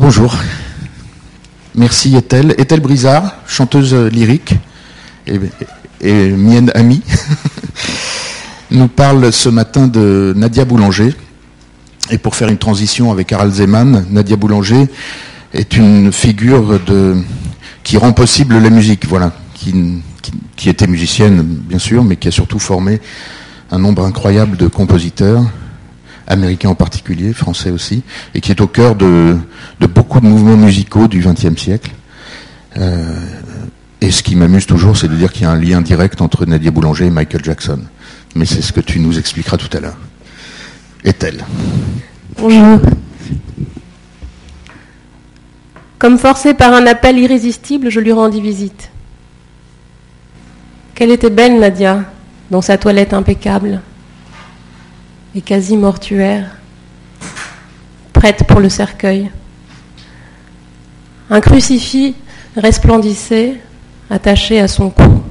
Bonjour. Merci Ethel. Ethel Brizard, chanteuse lyrique et, mienne amie, nous parle ce matin de Nadia Boulanger. Et pour faire une transition avec Harald Zeman, Nadia Boulanger est une figure qui rend possible la musique, voilà, qui était musicienne bien sûr, mais qui a surtout formé un nombre incroyable de compositeurs, américains en particulier, français aussi, et qui est au cœur de, beaucoup de mouvements musicaux du XXe siècle. Euh, et ce qui m'amuse toujours, c'est de dire qu'il y a un lien direct entre Nadia Boulanger et Michael Jackson. Mais c'est ce que tu nous expliqueras tout à l'heure. Est-elle? Bonjour. Comme forcé par un appel irrésistible, je lui rendis visite. Qu'elle était belle, Nadia, dans sa toilette impeccable et quasi mortuaire, prête pour le cercueil. Un crucifix resplendissait, attaché à son cou.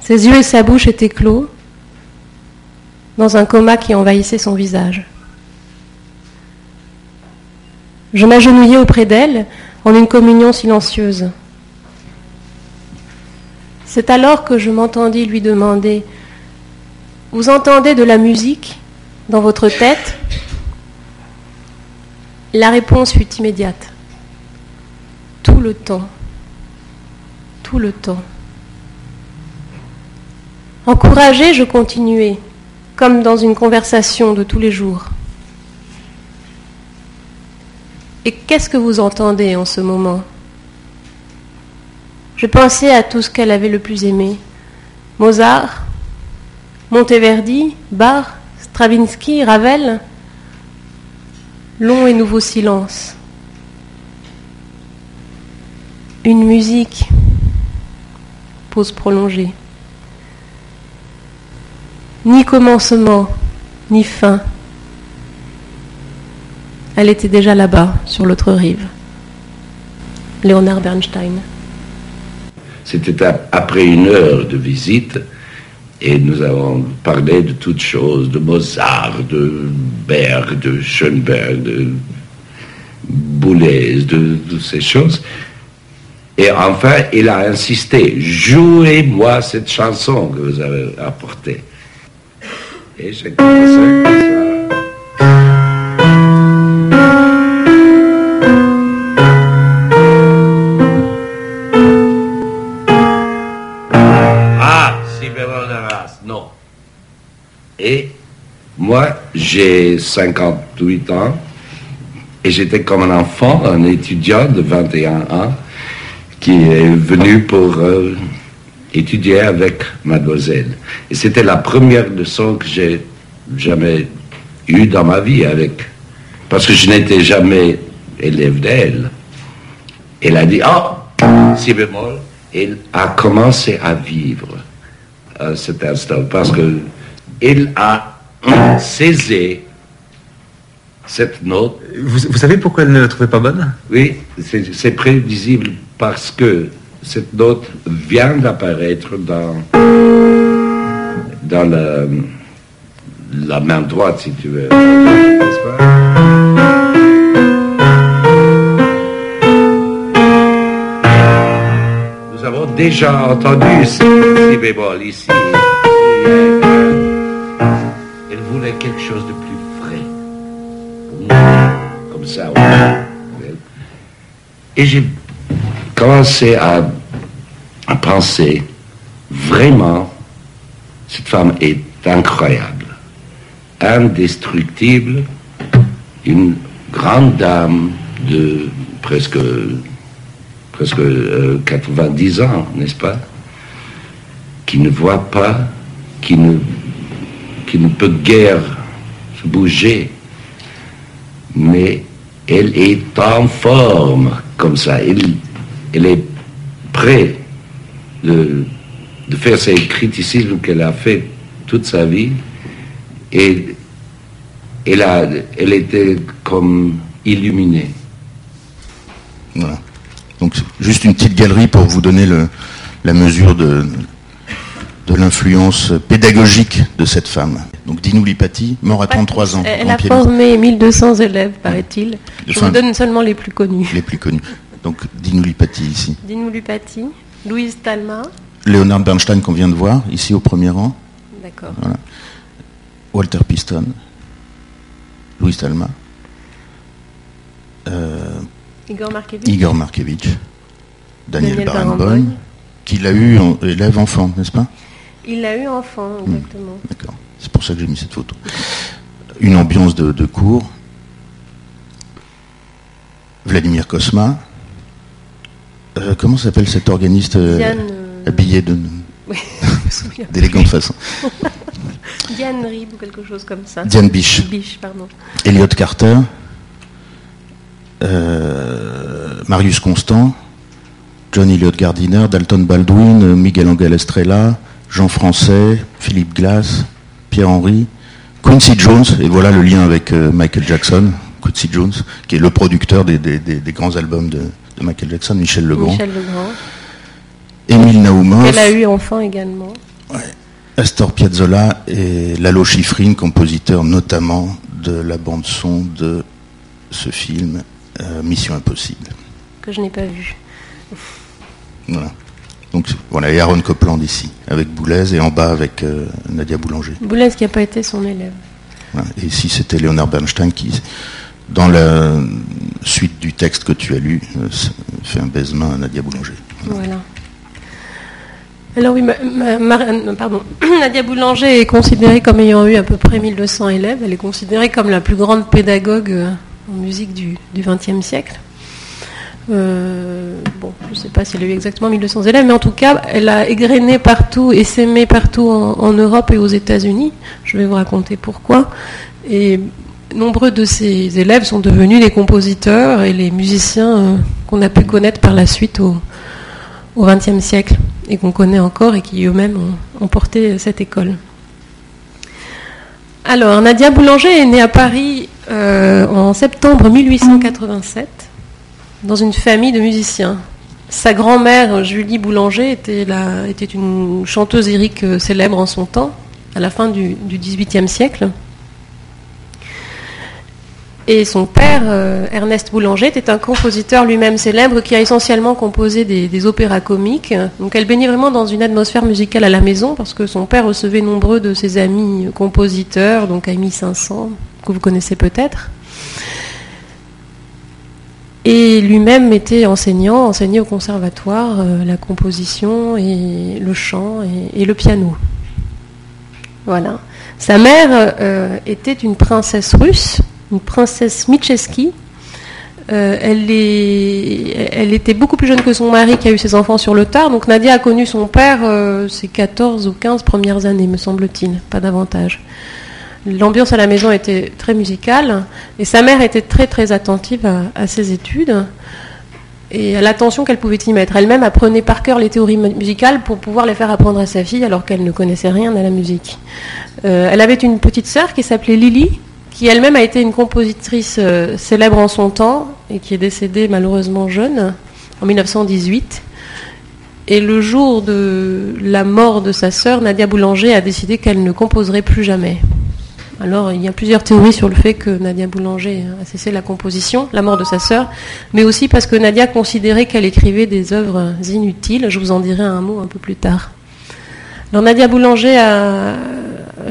Ses yeux et sa bouche étaient clos, dans un coma qui envahissait son visage. Je m'agenouillais auprès d'elle en une communion silencieuse. C'est alors que je m'entendis lui demander Vous entendez de la musique dans votre tête? La réponse fut immédiate. Tout le temps. Tout le temps. Encouragée, je continuais, comme dans une conversation de tous les jours. Et qu'est-ce que vous entendez en ce moment? Je pensais à tout ce qu'elle avait le plus aimé. Mozart, Monteverdi, Bach, Stravinsky, Ravel. Long et nouveau silence. Une musique. Pause prolongée. Ni commencement, ni fin. Elle était déjà là-bas, sur l'autre rive. Léonard Bernstein. C'était après une heure de visite et nous avons parlé de toutes choses, de Mozart, de Berg, de Schoenberg, de Boulez, de toutes ces choses. Et enfin, il a insisté, jouez-moi cette chanson que vous avez apportée. Et j'ai commencé j'ai 58 ans et j'étais comme un enfant, un étudiant de 21 ans qui est venu pour euh, étudier avec mademoiselle. Et c'était la première leçon que j'ai jamais eue dans ma vie avec, parce que je n'étais jamais élève d'elle. Elle a dit, oh, si bémol, elle a commencé à vivre à cet instant, parce que elle a saisi cette note Vous, vous savez pourquoi elle ne la trouvait pas bonne? Oui, c'est prévisible parce que cette note vient d'apparaître dans, dans la, la main droite, si tu veux. N'est-ce pas? Nous avons déjà entendu ce si bémol ici. Euh, Elle voulait quelque chose de plus nous, Comme ça. Et j'ai commencé à, penser, vraiment, cette femme est incroyable, indestructible, une grande dame de presque, presque euh, 90 ans, n'est-ce pas? Qui ne voit pas, qui ne, qui ne peut guère se bouger, mais elle est en forme comme ça. Elle, elle est prête de, faire ces criticismes qu'elle a fait toute sa vie. Et elle, a, elle était comme illuminée. Voilà. Donc juste une petite galerie pour vous donner le, la mesure de, de l'influence pédagogique de cette femme. Donc Dinou Lipati, mort à 33 ans. Elle a formé 1200 élèves, paraît-il. Je Enfin, vous donne seulement les plus connus. les plus connus. Donc Dinou Lipati ici. Dinou Lupati, Louise Talma. Leonard Bernstein qu'on vient de voir, ici au premier rang. D'accord. Walter Piston. Louis Talma. euh, Igor Markevitch. Igor Markevitch. Daniel, Daniel Barenboim. Barenboim. Qu'il a eu en élève enfant, n'est-ce pas? Il l'a eu enfant, exactement. D'accord. C'est pour ça que j'ai mis cette photo. Une ambiance de, de cours. Vladimir Kosma. Euh, comment s'appelle cet organiste euh, Diane, euh, habillé de- oui, d'élégante façon Diane Rib ou quelque chose comme ça. Diane Biche. Biche, pardon. Elliot Carter. Marius Constant. John Elliott Gardiner. Dalton Baldwin. Miguel Angel Estrella. Jean Français. Philippe Glass. Pierre-Henry. Quincy Jones. Et voilà le lien avec euh, Michael Jackson. Quincy Jones, qui est le producteur des, des- des- des grands albums de, de Michael Jackson. Michel Legrand. Michel Legrand. Émile. Elle a eu enfant également. Astor Piazzolla et Lalo Schifrin, compositeur notamment de la bande son de ce film euh, Mission Impossible. que je n'ai pas vu. Voilà. Donc voilà, et Aaron Copland ici, avec Boulez, et en bas avec euh, Nadia Boulanger. Boulez qui n'a pas été son élève. Et ici c'était Leonard Bernstein qui, dans la suite du texte que tu as lu, euh, fait un baisement à Nadia Boulanger. Voilà. Alors oui, ma- ma- ma- euh, pardon. Nadia Boulanger est considérée comme ayant eu à peu près 1200 élèves. Elle est considérée comme la plus grande pédagogue en musique du XXe siècle. Euh, bon, je ne sais pas si elle a eu exactement 1200 élèves, mais en tout cas, elle a égrené partout et s'aimé partout en, Europe et aux États-Unis. Je vais vous raconter pourquoi. Et nombreux de ses élèves sont devenus des compositeurs et les musiciens euh, qu'on a pu connaître par la suite au XXe siècle et qu'on connaît encore et qui eux-mêmes ont, ont porté cette école. Alors, Nadia Boulanger est née à Paris euh, en septembre 1887 dans une famille de musiciens. Sa grand-mère, Julie Boulanger, était, une chanteuse lyrique euh, célèbre en son temps, à la fin du, XVIIIe siècle. Et son père, euh, Ernest Boulanger, était un compositeur lui-même célèbre qui a essentiellement composé des, des opéras comiques. Donc elle baignait vraiment dans une atmosphère musicale à la maison parce que son père recevait nombreux de ses amis compositeurs, donc Amy 500, que vous connaissez peut-être. Et lui-même était enseignant, enseignait au conservatoire euh, la composition et le chant et, le piano. Voilà. Sa mère euh, était une princesse russe, une princesse Mitcheski. Euh, elle, elle était beaucoup plus jeune que son mari qui a eu ses enfants sur le tard. Donc Nadia a connu son père ses 14 ou 15 premières années, me semble-t-il, pas davantage. L'ambiance à la maison était très musicale et sa mère était très très attentive à, ses études et à l'attention qu'elle pouvait y mettre. Elle-même apprenait par cœur les théories mu- musicales pour pouvoir les faire apprendre à sa fille alors qu'elle ne connaissait rien à la musique. Euh, elle avait une petite sœur qui s'appelait Lily, qui elle-même a été une compositrice euh, célèbre en son temps et qui est décédée malheureusement jeune, en 1918. Et le jour de la mort de sa sœur, Nadia Boulanger a décidé qu'elle ne composerait plus jamais. Alors, il y a plusieurs théories sur le fait que Nadia Boulanger a cessé la composition, la mort de sa sœur, mais aussi parce que Nadia considérait qu'elle écrivait des œuvres inutiles. Je vous en dirai un mot un peu plus tard. Alors, Nadia Boulanger, a-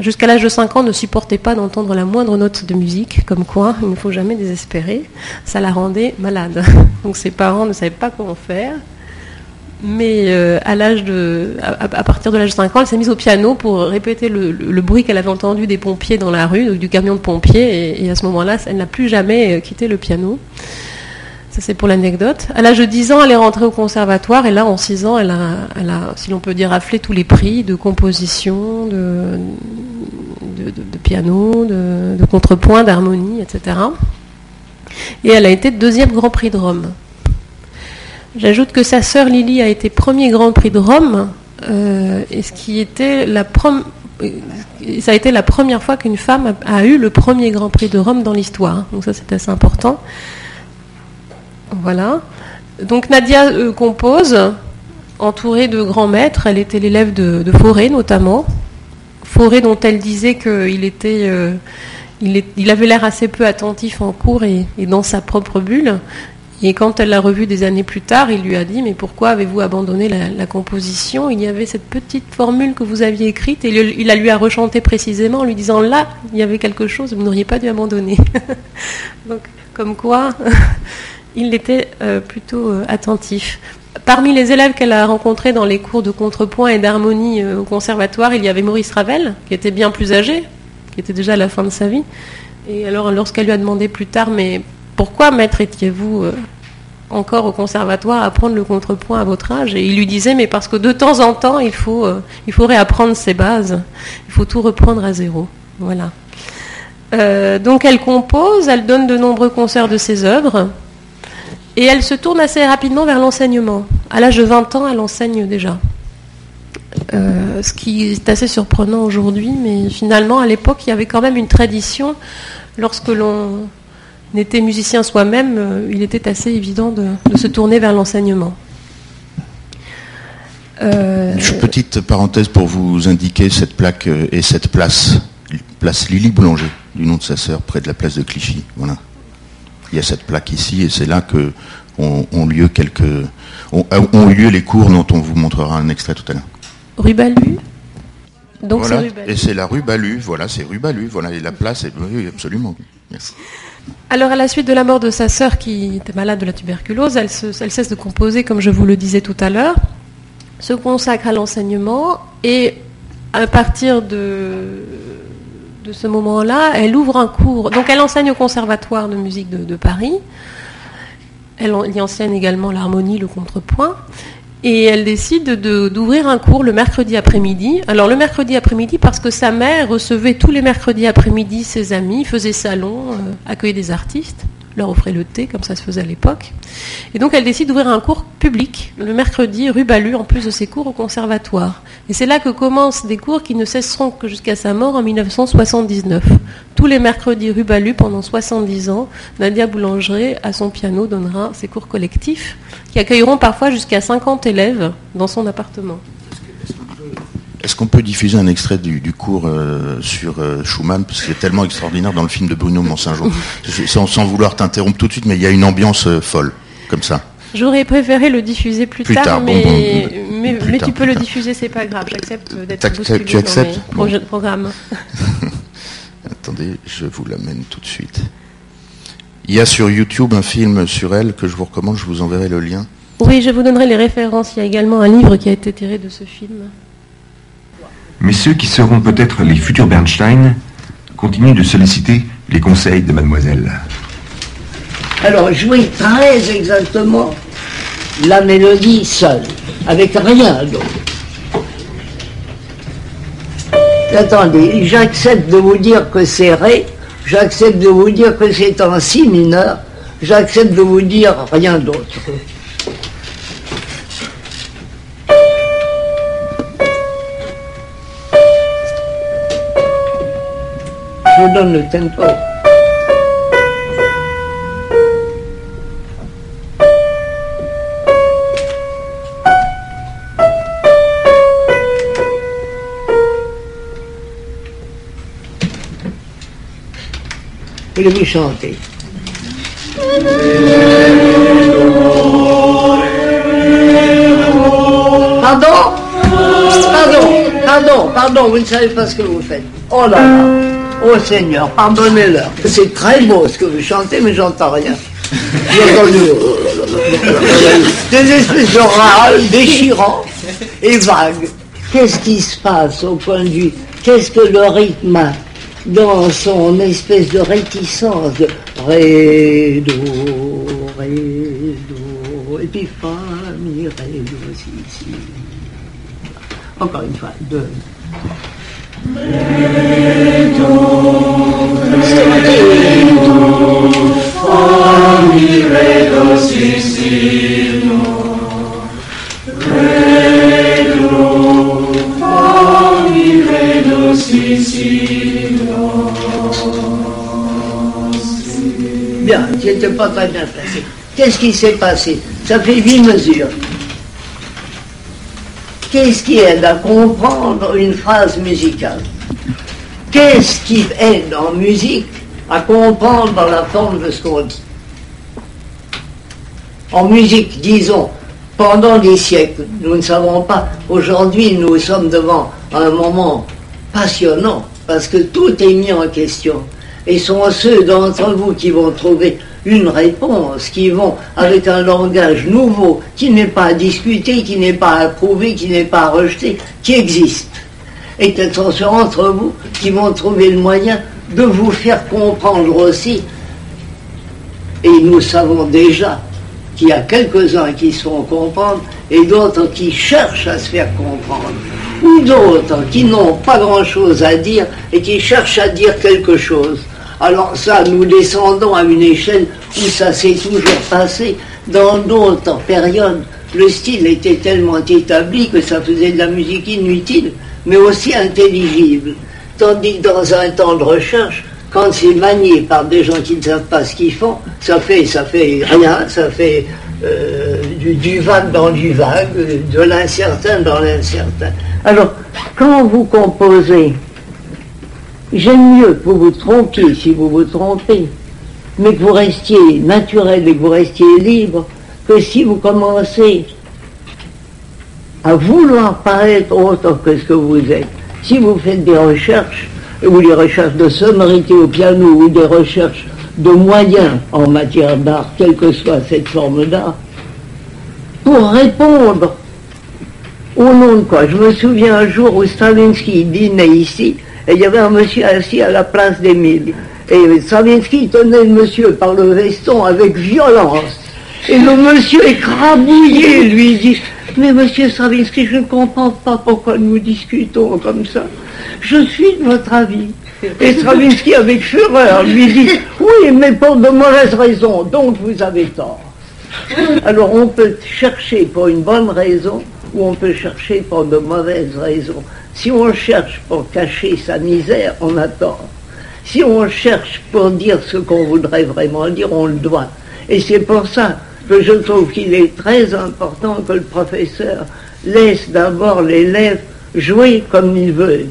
jusqu'à l'âge de 5 ans, ne supportait pas d'entendre la moindre note de musique, comme quoi il ne faut jamais désespérer. Ça la rendait malade. Donc, ses parents ne savaient pas comment faire. Mais euh, à l'âge de, à, partir de l'âge de 5 ans, elle s'est mise au piano pour répéter le, bruit qu'elle avait entendu des pompiers dans la rue, du camion de pompiers. Et, à ce moment-là, elle n'a plus jamais euh, quitté le piano. Ça, c'est pour l'anecdote. À l'âge de 10 ans, elle est rentrée au conservatoire. Et là, en 6 ans, elle a, elle a, si l'on peut dire, raflé tous les prix de composition, de, de, piano, de contrepoint, d'harmonie, etc. Et elle a été deuxième Grand Prix de Rome. J'ajoute que sa sœur Lily a été premier Grand Prix de Rome, euh, et ce qui était la prom- euh, ça a été la première fois qu'une femme a, eu le premier Grand Prix de Rome dans l'histoire. Donc ça c'est assez important. Voilà. Donc Nadia euh, compose, entourée de grands maîtres. Elle était l'élève de, de notamment. Fauré dont elle disait qu'il était, euh, il, avait l'air assez peu attentif en cours et, dans sa propre bulle. Et quand elle l'a revu des années plus tard, il lui a dit Mais pourquoi avez-vous abandonné la, composition? Il y avait cette petite formule que vous aviez écrite, et il, la lui a rechanté précisément en lui disant Là, il y avait quelque chose, vous n'auriez pas dû abandonner. Donc, comme quoi, il était euh, plutôt euh, attentif. Parmi les élèves qu'elle a rencontrés dans les cours de contrepoint et d'harmonie euh, au conservatoire, il y avait Maurice Ravel, qui était bien plus âgé, qui était déjà à la fin de sa vie. Et alors, lorsqu'elle lui a demandé plus tard, mais pourquoi, maître, étiez-vous euh, encore au conservatoire à apprendre le contrepoint à votre âge? Et il lui disait, mais parce que de temps en temps, il faut, euh, il faut réapprendre ses bases, il faut tout reprendre à zéro. Voilà. donc elle compose, elle donne de nombreux concerts de ses œuvres. Et elle se tourne assez rapidement vers l'enseignement. À l'âge de 20 ans, elle enseigne déjà. Euh, ce qui est assez surprenant aujourd'hui, mais finalement, à l'époque, il y avait quand même une tradition. Lorsque l'on était musicien soi-même, euh, il était assez évident de, se tourner vers l'enseignement. Euh, petite parenthèse pour vous indiquer cette plaque et cette place, place Lily Boulanger, du nom de sa sœur, près de la place de Clichy. Voilà il y a cette plaque ici et c'est là que ont, lieu quelques ont, lieu les cours dont on vous montrera un extrait tout à l'heure. Rue Balu. Donc voilà. Et c'est la rue Balu, voilà, c'est rue Balu, voilà, et la place est oui, absolument. Merci. Alors, à la suite de la mort de sa sœur qui était malade de la tuberculose, elle, elle cesse de composer, comme je vous le disais tout à l'heure, se consacre à l'enseignement et à partir de de ce moment-là, elle ouvre un cours. Donc elle enseigne au Conservatoire de musique de, Paris. Elle y enseigne également l'harmonie, le contrepoint. Et elle décide d'ouvrir un cours le mercredi après-midi. Alors le mercredi après-midi parce que sa mère recevait tous les mercredis après-midi ses amis, faisait salon, euh, accueillait des artistes leur offrait le thé, comme ça se faisait à l'époque. Et donc elle décide d'ouvrir un cours public le mercredi rue Balu, en plus de ses cours au conservatoire. Et c'est là que commencent des cours qui ne cesseront que jusqu'à sa mort en 1979. Tous les mercredis rue Balu pendant 70 ans, Nadia Boulanger, à son piano, donnera ses cours collectifs qui accueilleront parfois jusqu'à 50 élèves dans son appartement. Est-ce qu'on peut diffuser un extrait du, cours euh, sur euh, Schumann? Parce que c'est tellement extraordinaire dans le film de Bruno Monsingeau. sans, sans, vouloir t'interrompre tout de suite, mais il y a une ambiance euh, folle, comme ça. J'aurais préféré le diffuser plus, tard, mais, mais, tu peux le diffuser, c'est pas grave. J'accepte d'être bousculé tu acceptes? dans mes programmes. Attendez, je vous l'amène tout de suite. Il y a sur YouTube un film sur elle que je vous recommande, je vous enverrai le lien. Oui, je vous donnerai les références. Il y a également un livre qui a été tiré de ce film. Mais ceux qui seront peut-être les futurs Bernstein continuent de solliciter les conseils de mademoiselle. Alors, jouer très exactement la mélodie seule, avec rien d'autre. Attendez, j'accepte de vous dire que c'est Ré, j'accepte de vous dire que c'est en Si mineur, j'accepte de vous dire rien d'autre. Vous donne le tempo. Voulez-vous chanter? Pardon? Pardon, pardon, pardon, vous ne savez pas ce que vous faites. Oh là là Oh Seigneur, pardonnez-leur. C'est très beau ce que vous chantez, mais j'entends rien. des espèces de râles déchirants et vagues. Qu'est-ce qui se passe au point de vue? Qu'est-ce que le rythme dans son espèce de réticence? De ré, do, ré, do, et puis fa, mi, ré, do, si, si. Encore une fois, deux. Bien, tu n'étais pas très bien placé. Qu'est-ce qui s'est passé? Ça fait huit mesures. Qu'est-ce qui aide à comprendre une phrase musicale? Qu'est-ce qui aide en musique à comprendre la forme de ce qu'on dit? En musique, disons, pendant des siècles, nous ne savons pas. Aujourd'hui, nous sommes devant un moment passionnant parce que tout est mis en question. Et sont ceux d'entre vous qui vont trouver une réponse, qui vont avec un langage nouveau, qui n'est pas discuté, qui n'est pas approuvé, qui n'est pas rejeté, qui existe. Et ce sont entre vous qui vont trouver le moyen de vous faire comprendre aussi. Et nous savons déjà qu'il y a quelques-uns qui se font comprendre et d'autres qui cherchent à se faire comprendre. Ou d'autres qui n'ont pas grand-chose à dire et qui cherchent à dire quelque chose. Alors ça, nous descendons à une échelle où ça s'est toujours passé. Dans d'autres périodes, le style était tellement établi que ça faisait de la musique inutile, mais aussi intelligible. Tandis que dans un temps de recherche, quand c'est manié par des gens qui ne savent pas ce qu'ils font, ça fait, ça fait rien, ça fait euh, du, du, vague dans du vague, de l'incertain dans l'incertain. Alors, quand vous composez, j'aime mieux que vous vous trompiez si vous vous trompez, mais que vous restiez naturel et que vous restiez libre, que si vous commencez à vouloir paraître autre que ce que vous êtes, si vous faites des recherches, ou des recherches de sonorité au piano, ou des recherches de moyens en matière d'art, quelle que soit cette forme d'art, pour répondre au nom de quoi. Je me souviens un jour où Stravinsky dînait ici, et il y avait un monsieur assis à la place d'Émile. Et Stravinsky tenait le monsieur par le veston avec violence. Et le monsieur écrabouillé lui dit Mais monsieur Stravinsky, je ne comprends pas pourquoi nous discutons comme ça. Je suis de votre avis. Et Stravinsky, avec fureur, lui dit Oui, mais pour de mauvaises raisons, donc vous avez tort. Alors on peut chercher pour une bonne raison ou on peut chercher pour de mauvaises raisons. Si on cherche pour cacher sa misère, on a tort. Si on cherche pour dire ce qu'on voudrait vraiment dire, on le doit. Et c'est pour ça que je trouve qu'il est très important que le professeur laisse d'abord l'élève jouer comme il veut,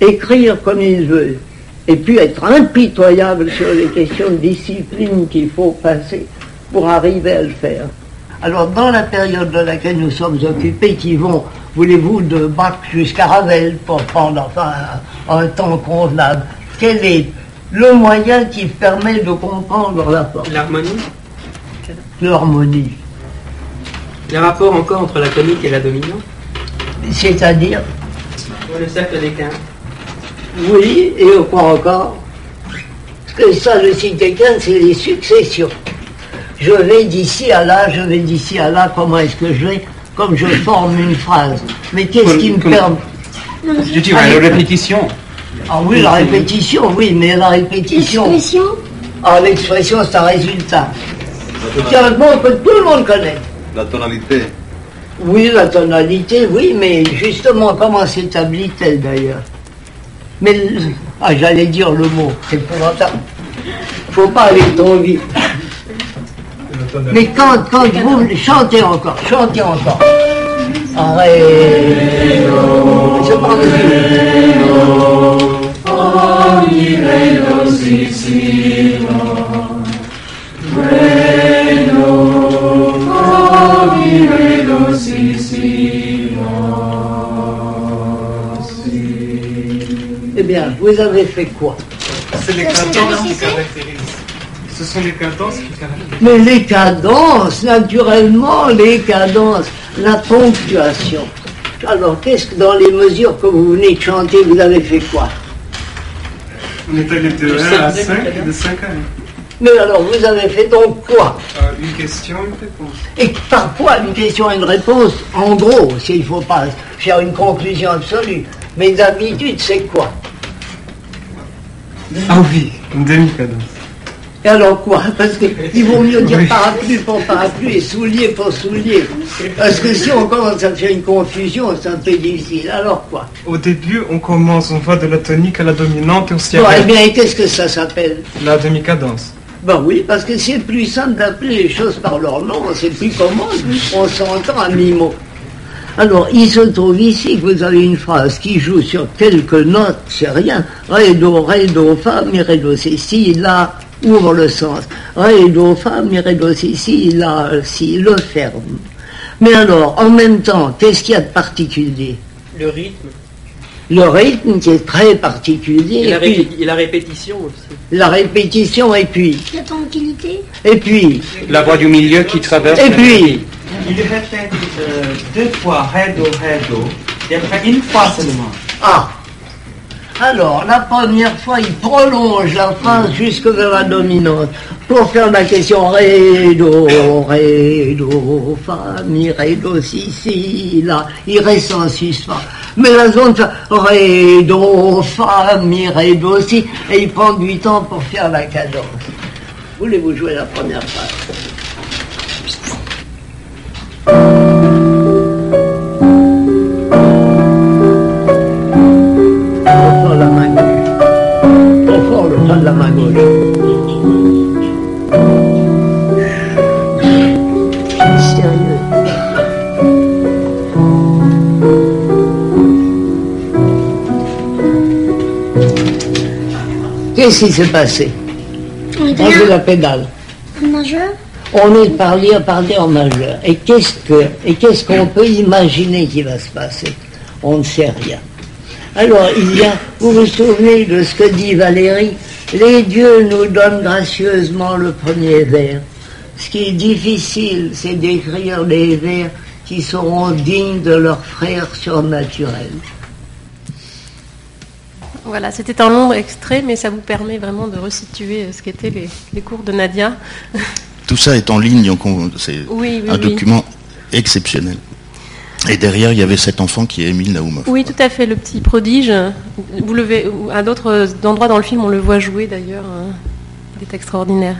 écrire comme il veut, et puis être impitoyable sur les questions de discipline qu'il faut passer pour arriver à le faire. Alors, dans la période de laquelle nous sommes occupés, qui vont, voulez-vous, de Bach jusqu'à Ravel, pour prendre enfin un, un, temps convenable, quel est le moyen qui permet de comprendre la forme? L'harmonie L'harmonie. Le rapport encore entre la tonique et la dominante C'est-à-dire? Le cercle des quintes. Oui, et quoi encore Parce que ça, le cycle des quintes, c'est les successions. Je vais d'ici à là, je vais d'ici à là, comment est-ce que je vais Comme je forme une phrase. Mais qu'est-ce qui me permet Je dirais la répétition. Ah oui, la répétition, oui, mais la répétition. L'expression Ah, l'expression, c'est un résultat. C'est un mot que tout le monde connaît. La tonalité. Oui, la tonalité, oui, mais justement, comment s'établit-elle d'ailleurs? Mais, ah, j'allais dire le mot, c'est épouvantable. Faut pas aller trop vite. Mais quand, quand vous chantez encore, chantez encore. Arrête. Je parle Eh bien, vous avez fait quoi? C'est les cadences qui caractérisent. Ce sont les cadences qui caractérisent. Mais les cadences, naturellement, les cadences, la ponctuation. Alors, qu'est-ce que dans les mesures que vous venez de chanter, vous avez fait quoi? On est allé de 1 à 5 et de 5 à 1. Mais alors, vous avez fait donc quoi? Euh, une question, une réponse. Et parfois, une question et une réponse, en gros, s'il ne faut pas faire une conclusion absolue. Mais d'habitude, c'est quoi? Ah oui, une demi-cadence. Et alors quoi? Parce qu'il vaut mieux dire parapluie pour parapluie et soulier pour soulier. Parce que si on commence à faire une confusion, c'est un peu difficile. Alors quoi? Au début, on commence, on va de la tonique à la dominante et on s'y Bon, eh bien, qu'est-ce que ça s'appelle? La demi-cadence. Ben oui, parce que c'est plus simple d'appeler les choses par leur nom, c'est plus commode. On s'entend à mi-mot. Alors, il se trouve ici que vous avez une phrase qui joue sur quelques notes, c'est rien. Ré, do, ré, do, fa, mi, ré, do, si, si, la, ouvre le sens. Mi, ré, do, si, si, la, si, le ferme. Mais alors, en même temps, qu'est-ce qu'il y a de particulier? Le rythme. Le rythme qui est très particulier. Et la, et puis, et la répétition aussi. la répétition, et puis, La tranquillité. et puis, La voix du milieu qui traverse. et puis. Il répète euh, deux fois ré, do, ré, do, et après une fois seulement. ah. Alors, la première fois, il prolonge la phrase jusque vers la dominante pour faire la question ré, do, ré, do, fa, mi, ré, do, si, si, la. Il reste en suspens. Mais la zone ré, do, fa, mi, ré, do, si, et il prend du temps pour faire la cadence. Voulez-vous jouer la première phrase? Qu'est-ce qui s'est passé On joue la pédale. en majeur. On est parlé à parler en majeur. Et qu'est-ce que et qu'est-ce qu'on peut imaginer qui va se passer On ne sait rien. Alors il y a, vous vous souvenez de ce que dit Valérie Les dieux nous donnent gracieusement le premier vers. Ce qui est difficile, c'est d'écrire des vers qui seront dignes de leurs frères surnaturels. Voilà, c'était un long extrait, mais ça vous permet vraiment de resituer euh, ce qu'étaient les, les cours de Nadia. Tout ça est en ligne, c'est Oui, oui, un oui. document exceptionnel. Et derrière, il y avait cet enfant qui est Émile Naoumov. Oui, tout à fait, le petit prodige. Vous le verrez- à d'autres endroits dans le film, on le voit jouer d'ailleurs. hein. Il est extraordinaire.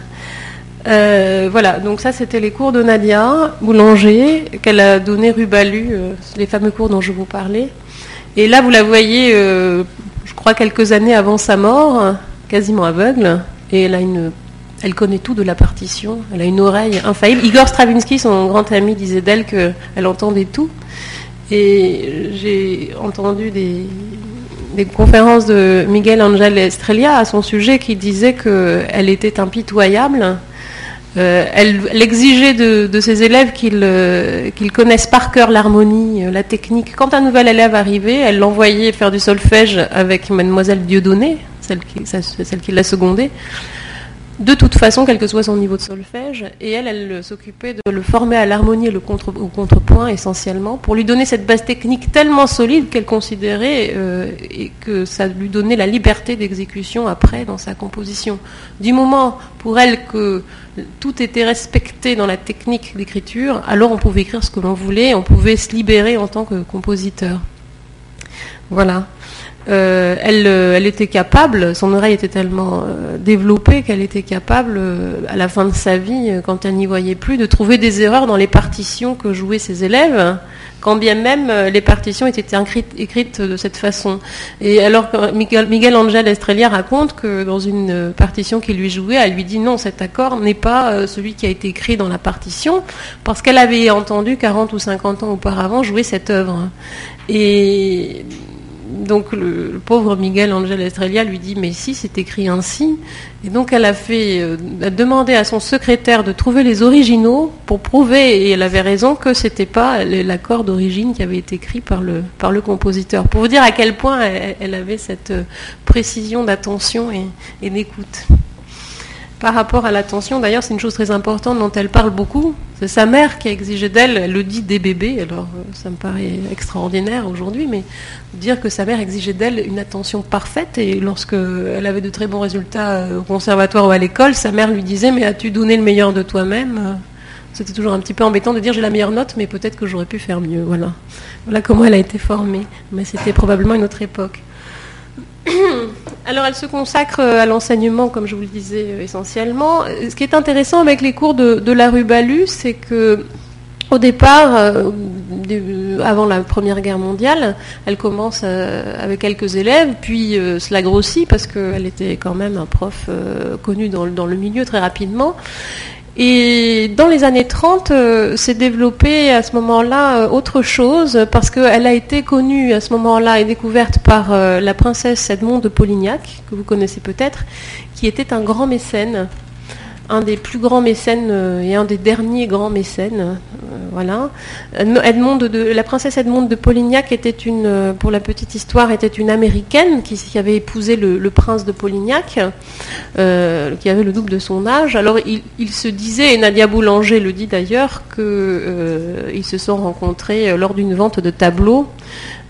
Euh, voilà, donc ça c'était les cours de Nadia Boulanger, qu'elle a donné rue Balu, euh, les fameux cours dont je vous parlais. Et là, vous la voyez, euh, je crois, quelques années avant sa mort, quasiment aveugle. Et elle a une. Elle connaît tout de la partition, elle a une oreille infaillible. Igor Stravinsky, son grand ami, disait d'elle qu'elle entendait tout. Et j'ai entendu des, des conférences de Miguel Angel Estrella à son sujet qui disait qu'elle était impitoyable. Euh, elle, exigeait de, ses élèves qu'ils euh, connaissent par cœur l'harmonie, euh, la technique. Quand un nouvel élève arrivait, elle l'envoyait faire du solfège avec mademoiselle Dieudonné, celle qui l'a secondée de toute façon, quel que soit son niveau de solfège, et elle, elle s'occupait de le former à l'harmonie et au contrepoint essentiellement, pour lui donner cette base technique tellement solide qu'elle considérait euh, et que ça lui donnait la liberté d'exécution après dans sa composition. Du moment pour elle que tout était respecté dans la technique d'écriture, alors on pouvait écrire ce que l'on voulait, on pouvait se libérer en tant que compositeur. Voilà. Euh, elle, euh, elle était capable, son oreille était tellement euh, développée qu'elle était capable, euh, à la fin de sa vie, euh, quand elle n'y voyait plus, de trouver des erreurs dans les partitions que jouaient ses élèves, quand bien même euh, les partitions étaient écrites, écrites de cette façon. Et alors, quand Miguel, Miguel Angel Estrella raconte que dans une partition qu'il lui jouait, elle lui dit non, cet accord n'est pas celui qui a été écrit dans la partition, parce qu'elle avait entendu 40 ou 50 ans auparavant jouer cette œuvre. Et donc le, pauvre Miguel Angel Estrella lui dit mais si c'est écrit ainsi et donc elle a fait euh, demandé à son secrétaire de trouver les originaux pour prouver et elle avait raison que c'était pas l'accord d'origine qui avait été écrit par le compositeur pour vous dire à quel point elle, avait cette euh, précision d'attention et d'écoute. Par rapport à l'attention, d'ailleurs, c'est une chose très importante dont elle parle beaucoup. C'est sa mère qui a exigé d'elle, elle le dit dès bébé, alors euh, ça me paraît extraordinaire aujourd'hui, mais dire que sa mère exigeait d'elle une attention parfaite et lorsque elle avait de très bons résultats euh, au conservatoire ou à l'école, sa mère lui disait mais as-tu donné le meilleur de toi-même Euh, C'était toujours un petit peu embêtant de dire j'ai la meilleure note, mais peut-être que j'aurais pu faire mieux. Voilà comment elle a été formée. Mais c'était probablement une autre époque. Alors elle se consacre euh, à l'enseignement, comme je vous le disais euh, essentiellement. Euh, Ce qui est intéressant avec les cours de, la rue Balu, c'est que au départ, avant la Première Guerre mondiale, elle commence avec quelques élèves, puis cela grossit parce qu'elle était quand même un prof connu dans le milieu très rapidement. Et dans les années 30, euh, s'est développé à ce moment-là euh, autre chose, parce qu'elle a été connue à ce moment-là et découverte par euh, la princesse Edmond de Polignac, que vous connaissez peut-être, qui était un grand mécène, un des plus grands mécènes euh, et un des derniers grands mécènes. euh, voilà. La princesse Edmonde de Polignac était une, euh, pour la petite histoire, était une américaine qui, avait épousé le, prince de Polignac, qui avait le double de son âge. Alors il, se disait, et Nadia Boulanger le dit d'ailleurs, qu'ils se sont rencontrés lors d'une vente de tableaux.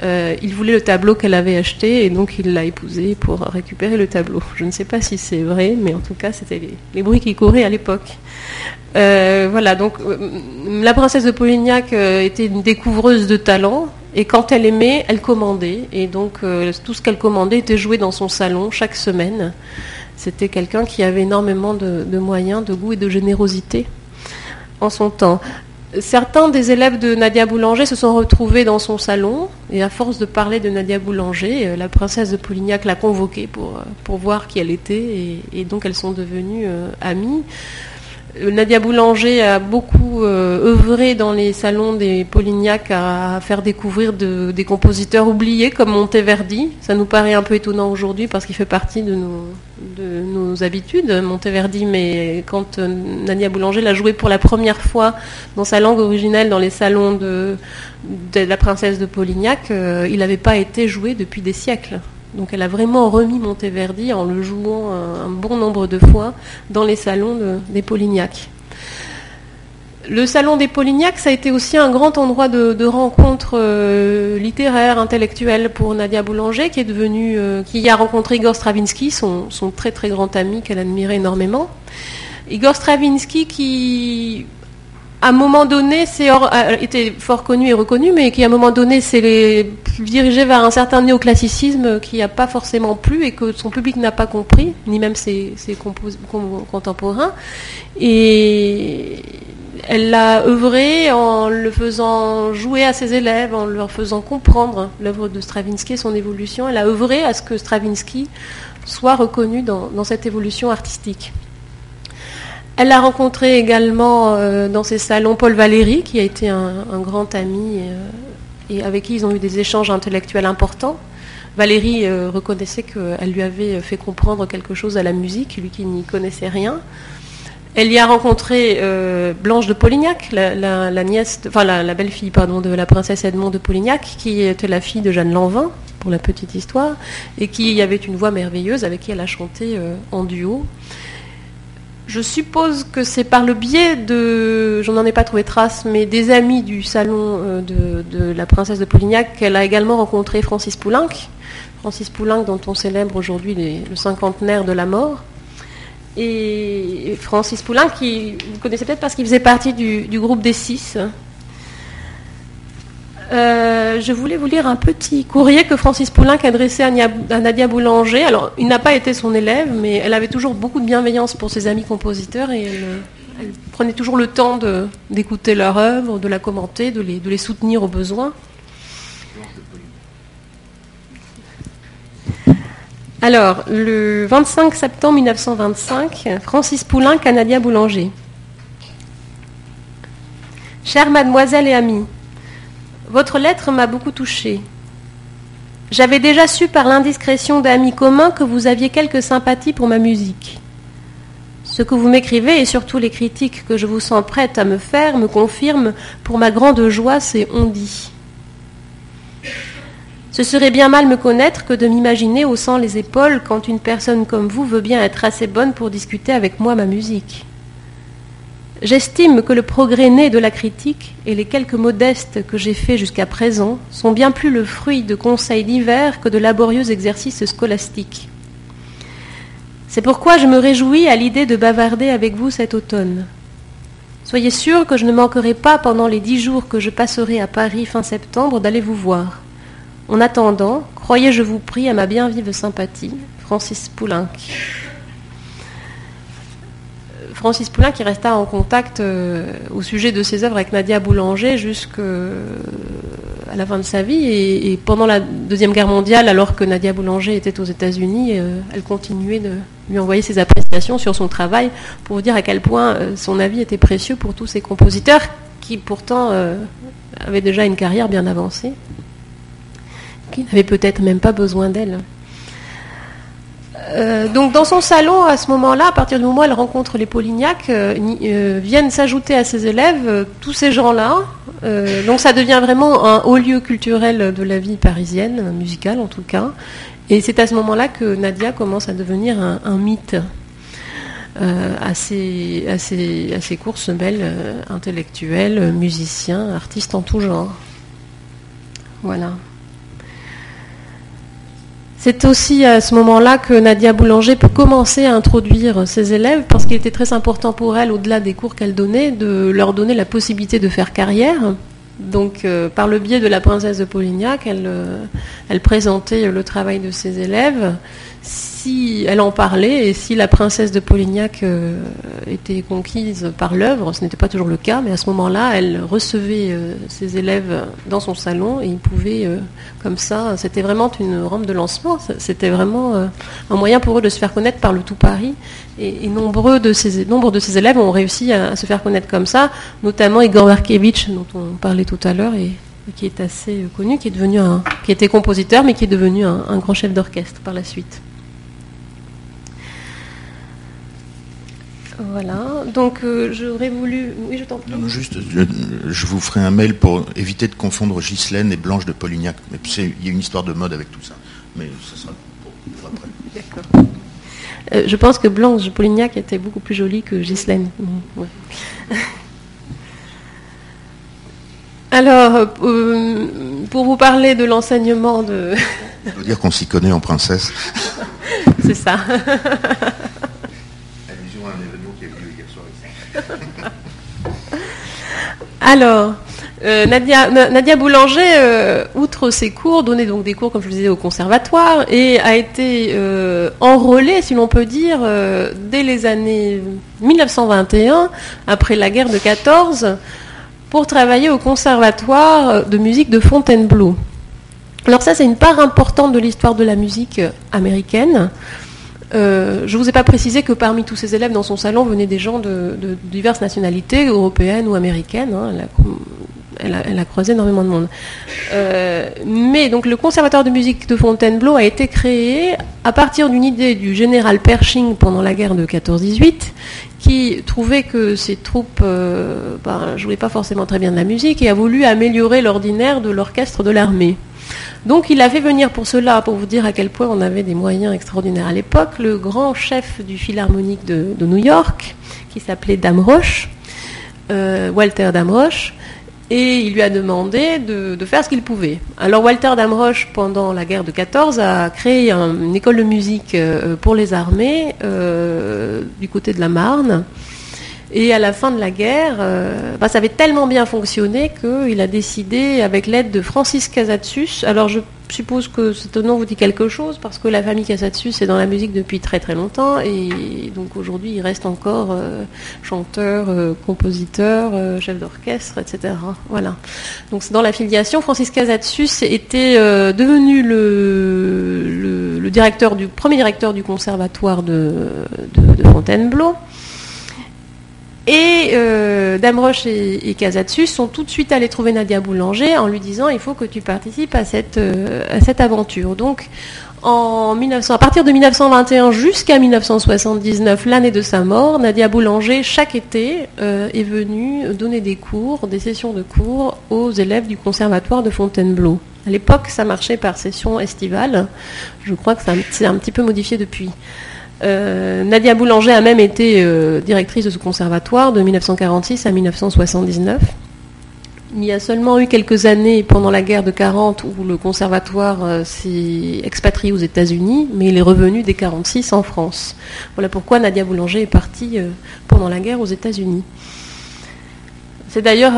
Euh, il voulait le tableau qu'elle avait acheté et donc il l'a épousé pour récupérer le tableau. Je ne sais pas si c'est vrai, mais en tout cas c'était les, bruits qui couraient à l'époque. Euh, voilà, donc euh, la princesse de Polignac était une découvreuse de talent et quand elle aimait, elle commandait et donc tout ce qu'elle commandait était joué dans son salon chaque semaine. C'était quelqu'un qui avait énormément de moyens, de goût et de générosité en son temps. Certains des élèves de Nadia Boulanger se sont retrouvés dans son salon et à force de parler de Nadia Boulanger, euh, la princesse de Polignac l'a convoquée pour, euh, voir qui elle était et, et donc elles sont devenues euh, amies. Nadia Boulanger a beaucoup euh, œuvré dans les salons des Polignac à faire découvrir de- des compositeurs oubliés comme Monteverdi. Ça nous paraît un peu étonnant aujourd'hui parce qu'il fait partie de nos, de nos habitudes, Monteverdi, mais quand euh, Nadia Boulanger l'a joué pour la première fois dans sa langue originelle dans les salons de, de la princesse de Polignac, euh, il n'avait pas été joué depuis des siècles. Donc elle a vraiment remis Monteverdi en le jouant un, un bon nombre de fois dans les salons de- des Polignac. Le salon des Polignac, ça a été aussi un grand endroit de, rencontre euh, littéraire, intellectuelle pour Nadia Boulanger, qui est devenue, euh, qui a rencontré Igor Stravinsky, son très très grand ami qu'elle admirait énormément. Igor Stravinsky, qui à un moment donné, c'est été fort connu et reconnu, mais qui à un moment donné s'est dirigé vers un certain néoclassicisme qui n'a pas forcément plu et que son public n'a pas compris, ni même ses, contemporains. Et elle l'a œuvré en le faisant jouer à ses élèves, en leur faisant comprendre l'œuvre de Stravinsky et son évolution. Elle a œuvré à ce que Stravinsky soit reconnu dans cette évolution artistique. Elle a rencontré également euh, dans ses salons Paul Valéry, qui a été un, grand ami euh, et avec qui ils ont eu des échanges intellectuels importants. Valéry euh, reconnaissait qu'elle lui avait fait comprendre quelque chose à la musique, lui qui n'y connaissait rien. Elle y a rencontré Blanche de Polignac, la, nièce, enfin la, belle-fille pardon de la princesse Edmond de Polignac, qui était la fille de Jeanne Lanvin, pour la petite histoire, et qui avait une voix merveilleuse avec qui elle a chanté en duo. Je suppose que c'est par le biais de, je n'en ai pas trouvé trace, mais des amis du salon euh, de, la princesse de Polignac qu'elle a également rencontré Francis Poulenc. Francis Poulenc dont on célèbre aujourd'hui le cinquantenaire de la mort. Et Francis Poulenc, qui vous connaissez peut-être parce qu'il faisait partie du, du groupe des six. Euh, je voulais vous lire un petit courrier que Francis Poulenc a adressé à, à Nadia Boulanger. Alors, il n'a pas été son élève, mais elle avait toujours beaucoup de bienveillance pour ses amis compositeurs et elle, prenait toujours le temps d'écouter leur œuvre, de la commenter, de les, de les soutenir au besoin. Alors, le 25 septembre 1925, Francis Poulenc à Nadia Boulanger. Chère mademoiselle et amie, votre lettre m'a beaucoup touchée. J'avais déjà su par l'indiscrétion d'amis communs que vous aviez quelques sympathies pour ma musique. Ce que vous m'écrivez et surtout les critiques que je vous sens prête à me faire me confirment pour ma grande joie ces on dit. Ce serait bien mal me connaître que de m'imaginer haussant les épaules quand une personne comme vous veut bien être assez bonne pour discuter avec moi ma musique. J'estime que le progrès né de la critique et les quelques modestes que j'ai faits jusqu'à présent sont bien plus le fruit de conseils divers que de laborieux exercices scolastiques. C'est pourquoi je me réjouis à l'idée de bavarder avec vous cet automne. Soyez sûr que je ne manquerai pas pendant les dix jours que je passerai à Paris fin septembre d'aller vous voir. En attendant, croyez, je vous prie, à ma bien vive sympathie, Francis Poulenc. Francis Poulenc qui resta en contact euh, au sujet de ses œuvres avec Nadia Boulanger jusqu'à la fin de sa vie. Et, pendant la Deuxième Guerre mondiale, alors que Nadia Boulanger était aux États-Unis, euh, elle continuait de, lui envoyer ses appréciations sur son travail pour dire à quel point euh, son avis était précieux pour tous ces compositeurs qui pourtant euh, avaient déjà une carrière bien avancée, qui n'avaient peut-être même pas besoin d'elle. Euh, donc dans son salon, à ce moment-là, à partir du moment où elle rencontre les Polignac, euh, euh, viennent s'ajouter à ses élèves tous ces gens-là. Donc ça devient vraiment un haut lieu culturel de la vie parisienne, musicale en tout cas. Et c'est à ce moment-là que Nadia commence à devenir un, mythe. À, ses, à, ses, à ses cours semelles intellectuels, euh, musiciens, artistes en tout genre. Voilà. C'est aussi à ce moment-là que Nadia Boulanger peut commencer à introduire ses élèves parce qu'il était très important pour elle, au-delà des cours qu'elle donnait, de leur donner la possibilité de faire carrière. Donc, euh, par le biais de la princesse de Polignac, elle, euh, elle présentait le travail de ses élèves. Si elle en parlait et si la princesse de Polignac euh, était conquise par l'œuvre, ce n'était pas toujours le cas, mais à ce moment-là, elle recevait euh, ses élèves dans son salon et ils pouvaient, euh, comme ça, c'était vraiment une rampe de lancement. C'était vraiment un moyen pour eux de se faire connaître par le tout Paris. Et, et nombreux de ces, nombre de élèves ont réussi à, se faire connaître comme ça, notamment Igor Markevitch, dont on parlait tout à l'heure, et, qui est assez connu, qui est devenu qui était compositeur, mais qui est devenu un grand chef d'orchestre par la suite. Voilà, donc euh, j'aurais voulu. Oui, je t'en prie. Non, juste, je, je vous ferai un mail pour éviter de confondre Ghislaine et Blanche de Polignac. Mais il y a une histoire de mode avec tout ça. Mais ça sera pour, après. D'accord. Euh, je pense que Blanche Polignac était beaucoup plus jolie que Ghislaine. Ouais. Alors, euh, pour vous parler de l'enseignement de. Il faut dire qu'on s'y connaît en princesse. C'est ça. Allusion à un événement qui a eu lieu hier soir ici. Alors, euh, Nadia, Na- Nadia Boulanger, euh, outre ses cours, donnait donc des cours, comme je le disais, au conservatoire et a été euh, enrôlée, si l'on peut dire, dès les années 1921, après la guerre de 14, pour travailler au conservatoire de musique de Fontainebleau. Alors ça, c'est une part importante de l'histoire de la musique américaine. Euh, je ne vous ai pas précisé que parmi tous ces élèves dans son salon venaient des gens de, diverses nationalités, européennes ou américaines. hein. Elle a croisé énormément de monde. Euh, mais donc le conservatoire de musique de Fontainebleau a été créé à partir d'une idée du général Pershing pendant la guerre de 14-18, qui trouvait que ses troupes euh, ben, jouaient pas forcément très bien de la musique et a voulu améliorer l'ordinaire de l'orchestre de l'armée. Donc il a fait venir pour cela, pour vous dire à quel point on avait des moyens extraordinaires à l'époque, le grand chef du Philharmonique de, New York, qui s'appelait Damroche, euh, Walter Damroche, et il lui a demandé de, faire ce qu'il pouvait. Alors Walter Damroche, pendant la guerre de 14, a créé un- une école de musique euh, pour les armées euh, du côté de la Marne. Et à la fin de la guerre, euh, bah, ça avait tellement bien fonctionné qu'il a décidé, avec l'aide de Francis Casatsus, alors je suppose que ce nom vous dit quelque chose, parce que la famille Casatsus est dans la musique depuis très très longtemps, et donc aujourd'hui il reste encore euh, chanteur, euh, compositeur, chef d'orchestre, etc. Voilà. Donc c'est dans la filiation. Francis Casatsus était devenu le, le, directeur du premier directeur du conservatoire de Fontainebleau. Et euh, Damroche et, et Casatsus sont tout de suite allés trouver Nadia Boulanger en lui disant il faut que tu participes à cette, euh, aventure. Donc en 1900, à partir de 1921 jusqu'à 1979, l'année de sa mort, Nadia Boulanger, chaque été, euh, est venue donner des cours, des sessions de cours aux élèves du conservatoire de Fontainebleau. À l'époque, ça marchait par session estivale. Je crois que ça s'est un petit peu modifié depuis. Euh, Nadia Boulanger a même été euh, directrice de ce conservatoire de 1946 à 1979. Il y a seulement eu quelques années pendant la guerre de 40 où le conservatoire euh, s'est expatrié aux États-Unis, mais il est revenu dès 46 en France. Voilà pourquoi Nadia Boulanger est partie pendant la guerre aux États-Unis. C'est d'ailleurs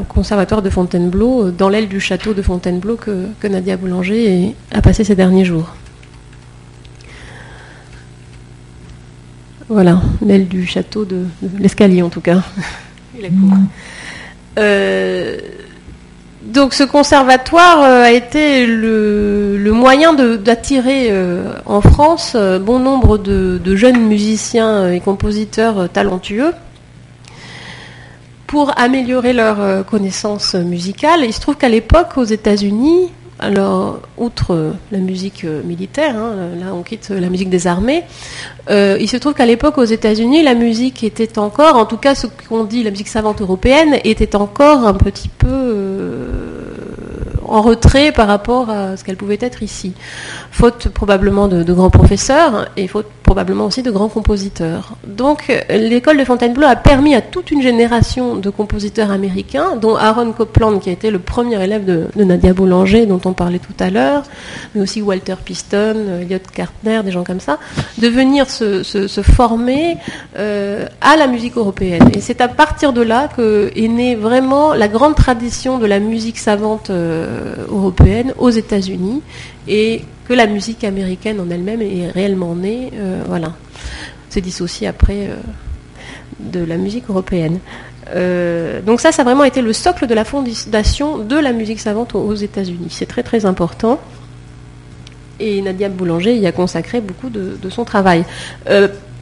au conservatoire de Fontainebleau, dans l'aile du château de Fontainebleau, que, Nadia Boulanger a passé ses derniers jours. Voilà, l'aile du château de, l'escalier en tout cas. Euh, donc ce conservatoire euh, a été le, moyen d'attirer euh, en France bon nombre de, jeunes musiciens et compositeurs talentueux pour améliorer leurs euh, connaissances musicales. Il se trouve qu'à l'époque, aux États-Unis, alors outre la musique euh, militaire, hein, là on quitte la musique des armées, euh, il se trouve qu'à l'époque aux États-Unis, la musique était encore, en tout cas ce qu'on dit la musique savante européenne, était encore un petit peu euh, en retrait par rapport à ce qu'elle pouvait être ici. Faute probablement de grands professeurs et faute probablement aussi de grands compositeurs. Donc euh, l'école de Fontainebleau a permis à toute une génération de compositeurs américains, dont Aaron Copland qui a été le premier élève de, Nadia Boulanger dont on parlait tout à l'heure, mais aussi Walter Piston, euh, Elliot Kartner, des gens comme ça, de venir se former euh, à la musique européenne. Et c'est à partir de là que est née vraiment la grande tradition de la musique savante euh, européenne aux États-Unis et que la musique américaine en elle-même est réellement née. euh, voilà, c'est dissocié après euh, de la musique européenne. Euh, donc ça, ça a vraiment été le socle de la fondation de la musique savante aux, États-Unis. C'est très très important. Et Nadia Boulanger y a consacré beaucoup de, son travail.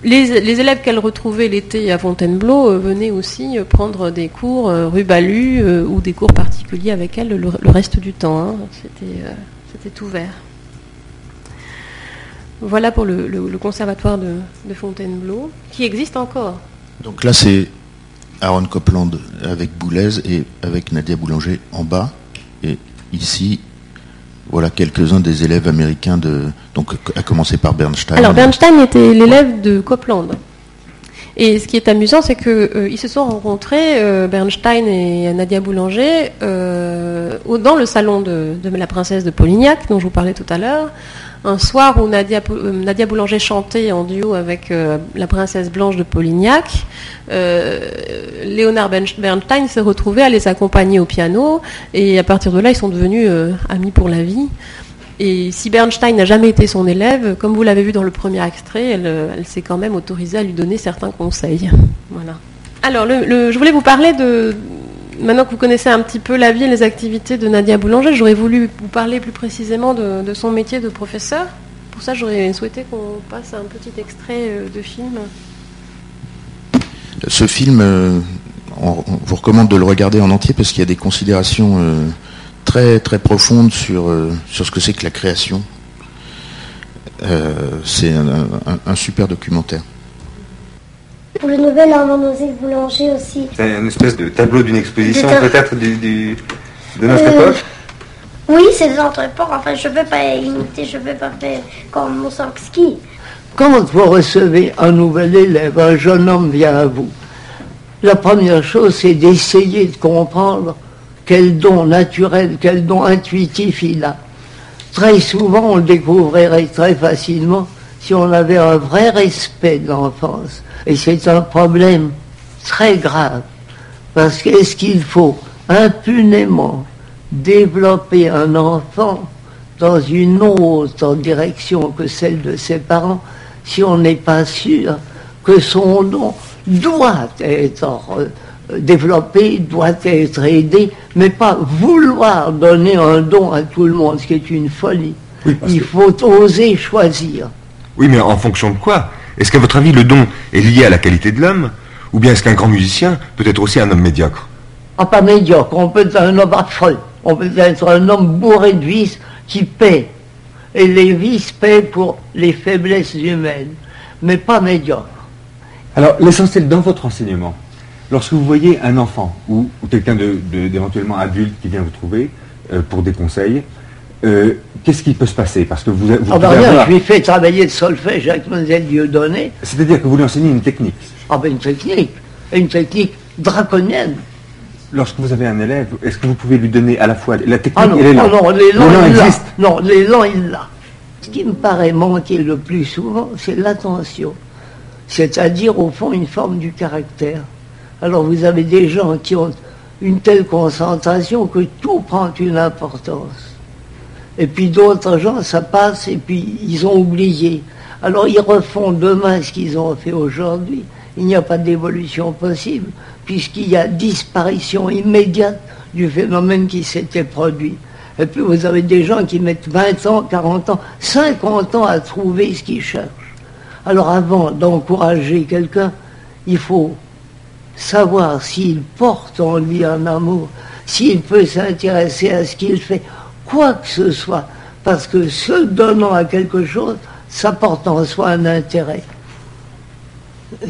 Les, élèves qu'elle retrouvait l'été à Fontainebleau venaient aussi prendre des cours euh, rue ou des cours particuliers avec elle le, reste du temps. hein. C'était c'était ouvert. Voilà pour le, le- le conservatoire de, de Fontainebleau, qui existe encore. Donc là, c'est Aaron Copland avec Boulez et avec Nadia Boulanger en bas. Et ici, voilà quelques-uns des élèves américains de. Donc, à commencer par Bernstein. Alors Bernstein était l'élève de Copland. Et ce qui est amusant, c'est qu'ils se sont rencontrés, euh, Bernstein et Nadia Boulanger, euh, dans le salon de, la princesse de Polignac, dont je vous parlais tout à l'heure, un soir où Nadia, euh, Nadia Boulanger chantait en duo avec euh, la princesse Blanche de Polignac. Euh, Léonard Bernst- Bernstein s'est retrouvé à les accompagner au piano, et à partir de là, ils sont devenus euh, amis pour la vie. Et si Bernstein n'a jamais été son élève, comme vous l'avez vu dans le premier extrait, elle, euh, s'est quand même autorisée à lui donner certains conseils. Voilà. Alors, le- je voulais vous parler de. Maintenant que vous connaissez un petit peu la vie et les activités de Nadia Boulanger, j'aurais voulu vous parler plus précisément de, de son métier de professeur. Pour ça, j'aurais souhaité qu'on passe à un petit extrait euh, de film. Ce film, euh, on, vous recommande de le regarder en entier parce qu'il y a des considérations très très profondes sur, euh, sur ce que c'est que la création. Euh, c'est un, un- un super documentaire. Pour le nouvel Armand-Nosé Boulanger aussi. C'est une espèce de tableau d'une exposition Des- peut-être du, du- de notre Euh, époque. Oui, c'est de notre époque. Enfin, je ne peux pas imiter, je ne peux pas faire comme Moussorgsky. Quand vous recevez un nouvel élève, un jeune homme vient à vous, la première chose, c'est d'essayer de comprendre quel don naturel, quel don intuitif il a. Très souvent, on découvrirait très facilement si on avait un vrai respect de l'enfance. Et c'est un problème très grave. Parce qu'est-ce qu'il faut impunément développer un enfant dans une autre direction que celle de ses parents si on n'est pas sûr que son don doit être développé, doit être aidé, mais pas vouloir donner un don à tout le monde, ce qui est une folie. Il faut oser choisir. Oui, mais en fonction de quoi? Est-ce qu'à votre avis, le don est lié à la qualité de l'homme? Ou bien est-ce qu'un grand musicien peut être aussi un homme médiocre? Ah, pas médiocre, on peut être un homme affreux, on peut être un homme bourré de vices qui paie. Et les vices paient pour les faiblesses humaines, mais pas médiocre. Alors, l'essentiel dans votre enseignement, lorsque vous voyez un enfant ou, ou quelqu'un de- de- d'éventuellement adulte qui vient vous trouver euh, pour des conseils, euh, qu'est-ce qui peut se passer? Parce que vous, vous Ah ben pouvez rien, avoir- je lui fais travailler de solfège avec Mlle Dieudonné. C'est-à-dire que vous lui enseignez une technique. Ah ben une technique, une technique draconienne. Lorsque vous avez un élève, est-ce que vous pouvez lui donner à la fois la technique Ah non, et l'élan? ah non, l'élan, existe. Non, l'élan, il l'a. Ce qui me paraît manquer le plus souvent, c'est l'attention. C'est-à-dire, au fond, une forme du caractère. Alors, vous avez des gens qui ont une telle concentration que tout prend une importance. Et puis d'autres gens, ça passe et puis ils ont oublié. Alors ils refont demain ce qu'ils ont fait aujourd'hui. Il n'y a pas d'évolution possible puisqu'il y a disparition immédiate du phénomène qui s'était produit. Et puis vous avez des gens qui mettent 20 ans, 40 ans, 50 ans à trouver ce qu'ils cherchent. Alors avant d'encourager quelqu'un, il faut savoir s'il porte en lui un amour, s'il peut s'intéresser à ce qu'il fait, quoi que ce soit, parce que se donnant à quelque chose, ça porte en soi un intérêt.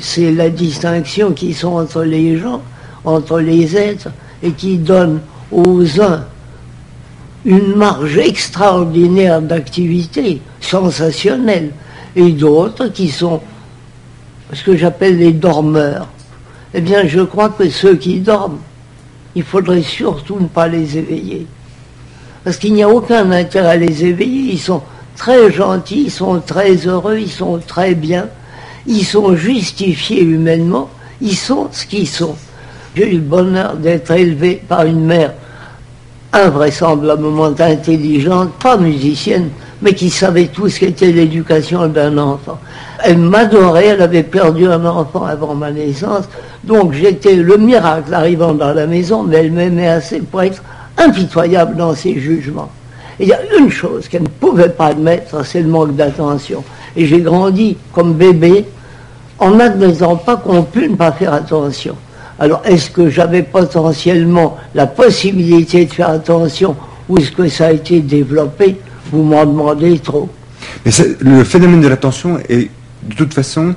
C'est la distinction qui sont entre les gens, entre les êtres, et qui donne aux uns une marge extraordinaire d'activité, sensationnelle, et d'autres qui sont ce que j'appelle les dormeurs. Eh bien, je crois que ceux qui dorment, il faudrait surtout ne pas les éveiller. Parce qu'il n'y a aucun intérêt à les éveiller. Ils sont très gentils, ils sont très heureux, ils sont très bien, ils sont justifiés humainement, ils sont ce qu'ils sont. J'ai eu le bonheur d'être élevé par une mère invraisemblablement intelligente, pas musicienne, mais qui savait tout ce qu'était l'éducation d'un enfant. Elle m'adorait, elle avait perdu un enfant avant ma naissance, donc j'étais le miracle arrivant dans la maison, mais elle m'aimait assez pour être impitoyable dans ses jugements. Et il y a une chose qu'elle ne pouvait pas admettre, c'est le manque d'attention. Et j'ai grandi comme bébé en n'admettant pas qu'on pût ne pas faire attention. Alors, est-ce que j'avais potentiellement la possibilité de faire attention ou est-ce que ça a été développé? Vous m'en demandez trop. Mais le phénomène de l'attention est de toute façon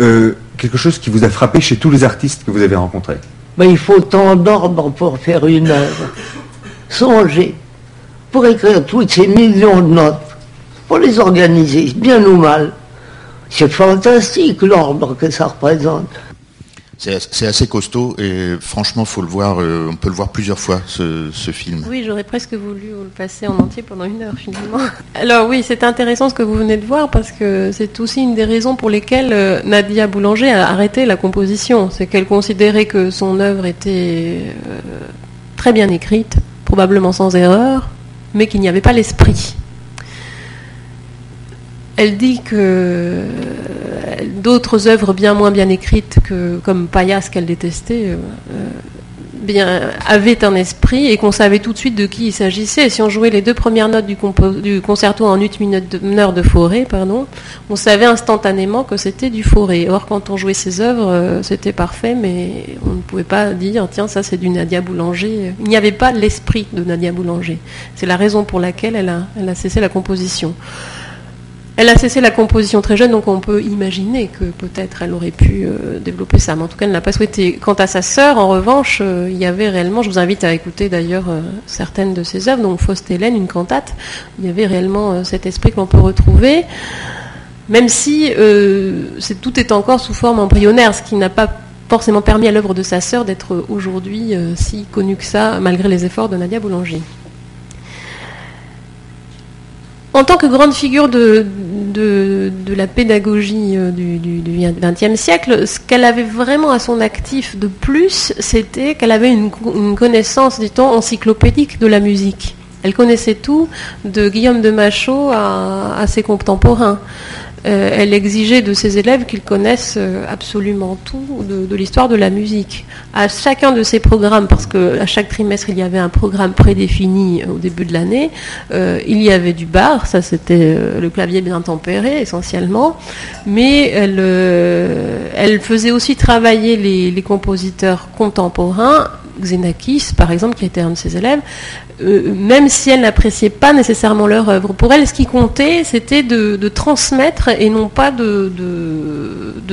euh, quelque chose qui vous a frappé chez tous les artistes que vous avez rencontrés. Mais il faut tant d'ordre pour faire une œuvre. Songez, pour écrire toutes ces millions de notes, pour les organiser, bien ou mal, c'est fantastique l'ordre que ça représente. C'est assez costaud et franchement, faut le voir. Euh, on peut le voir plusieurs fois ce, film. Oui, j'aurais presque voulu le passer en entier pendant une heure finalement. Alors oui, c'est intéressant ce que vous venez de voir parce que c'est aussi une des raisons pour lesquelles euh, Nadia Boulanger a arrêté la composition. C'est qu'elle considérait que son œuvre était euh, très bien écrite, probablement sans erreur, mais qu'il n'y avait pas l'esprit. Elle dit que d'autres œuvres bien moins bien écrites comme Payas qu'elle détestait euh, euh, bien avaient un esprit et qu'on savait tout de suite de qui il s'agissait. Si on jouait les deux premières notes du, concerto en une minute de, de forêt, on savait instantanément que c'était du forêt. Or, quand on jouait ces œuvres, euh, c'était parfait, mais on ne pouvait pas dire tiens ça c'est du Nadia Boulanger. Il n'y avait pas l'esprit de Nadia Boulanger. C'est la raison pour laquelle elle a cessé la composition. Elle a cessé la composition très jeune, donc on peut imaginer que peut-être elle aurait pu euh, développer ça, mais en tout cas elle n'a pas souhaité. Quant à sa sœur, en revanche, euh, il y avait réellement, je vous invite à écouter d'ailleurs euh, certaines de ses œuvres, donc Faust Hélène, une cantate, il y avait réellement cet esprit que l'on peut retrouver, même si tout est encore sous forme embryonnaire, ce qui n'a pas forcément permis à l'œuvre de sa sœur d'être aujourd'hui si connue que ça, malgré les efforts de Nadia Boulanger. En tant que grande figure de, la pédagogie euh, du XXe siècle, ce qu'elle avait vraiment à son actif de plus, c'était qu'elle avait une, connaissance, dit-on, encyclopédique de la musique. Elle connaissait tout, de Guillaume de Machaut à ses contemporains. Euh, elle exigeait de ses élèves qu'ils connaissent euh, absolument tout de, l'histoire de la musique. À chacun de ces programmes, parce qu'à chaque trimestre il y avait un programme prédéfini euh, au début de l'année, il y avait du bar, ça c'était le clavier bien tempéré essentiellement, mais elle, elle faisait aussi travailler les compositeurs contemporains Xenakis, par exemple, qui était un de ses élèves, euh, même si elle n'appréciait pas nécessairement leur œuvre, pour elle, ce qui comptait, c'était de, transmettre et non pas de,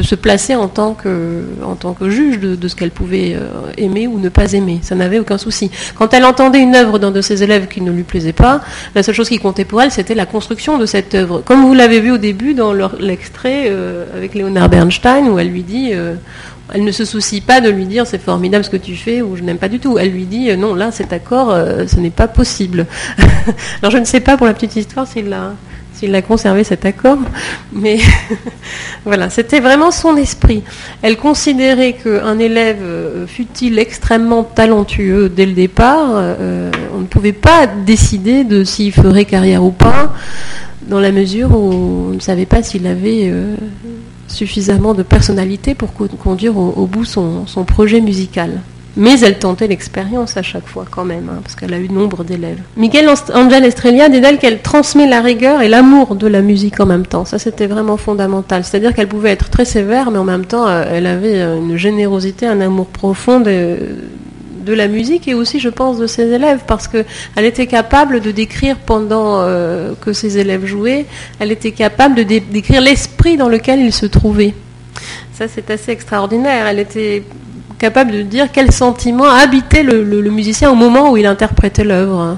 se placer en tant que, juge de, ce qu'elle pouvait euh, aimer ou ne pas aimer. Ça n'avait aucun souci. Quand elle entendait une œuvre d'un de ses élèves qui ne lui plaisait pas, la seule chose qui comptait pour elle, c'était la construction de cette œuvre. Comme vous l'avez vu au début dans l'extrait euh, avec Leonard Bernstein, où elle lui dit elle ne se soucie pas de lui dire c'est formidable ce que tu fais ou je n'aime pas du tout. Elle lui dit non, là cet accord, euh, ce n'est pas possible. Alors je ne sais pas pour la petite histoire s'il a, s'il a conservé cet accord, mais voilà, c'était vraiment son esprit. Elle considérait qu'un élève, euh, fut-il extrêmement talentueux dès le départ, euh, on ne pouvait pas décider de s'il ferait carrière ou pas, dans la mesure où on ne savait pas s'il avait suffisamment de personnalité pour conduire au, bout son, projet musical. Mais elle tentait l'expérience à chaque fois quand même, hein, parce qu'elle a eu nombre d'élèves. Miguel Angel Estrella dit d'elle qu'elle transmet la rigueur et l'amour de la musique en même temps. Ça, c'était vraiment fondamental. C'est-à-dire qu'elle pouvait être très sévère, mais en même temps, euh, elle avait une générosité, un amour profond de, la musique et aussi, je pense, de ses élèves, parce qu'elle était capable de décrire pendant euh, que ses élèves jouaient, elle était capable de décrire dans lequel ils se trouvaient. Ça, c'est assez extraordinaire. Elle était capable de dire quel sentiment habitait le, musicien au moment où il interprétait l'œuvre.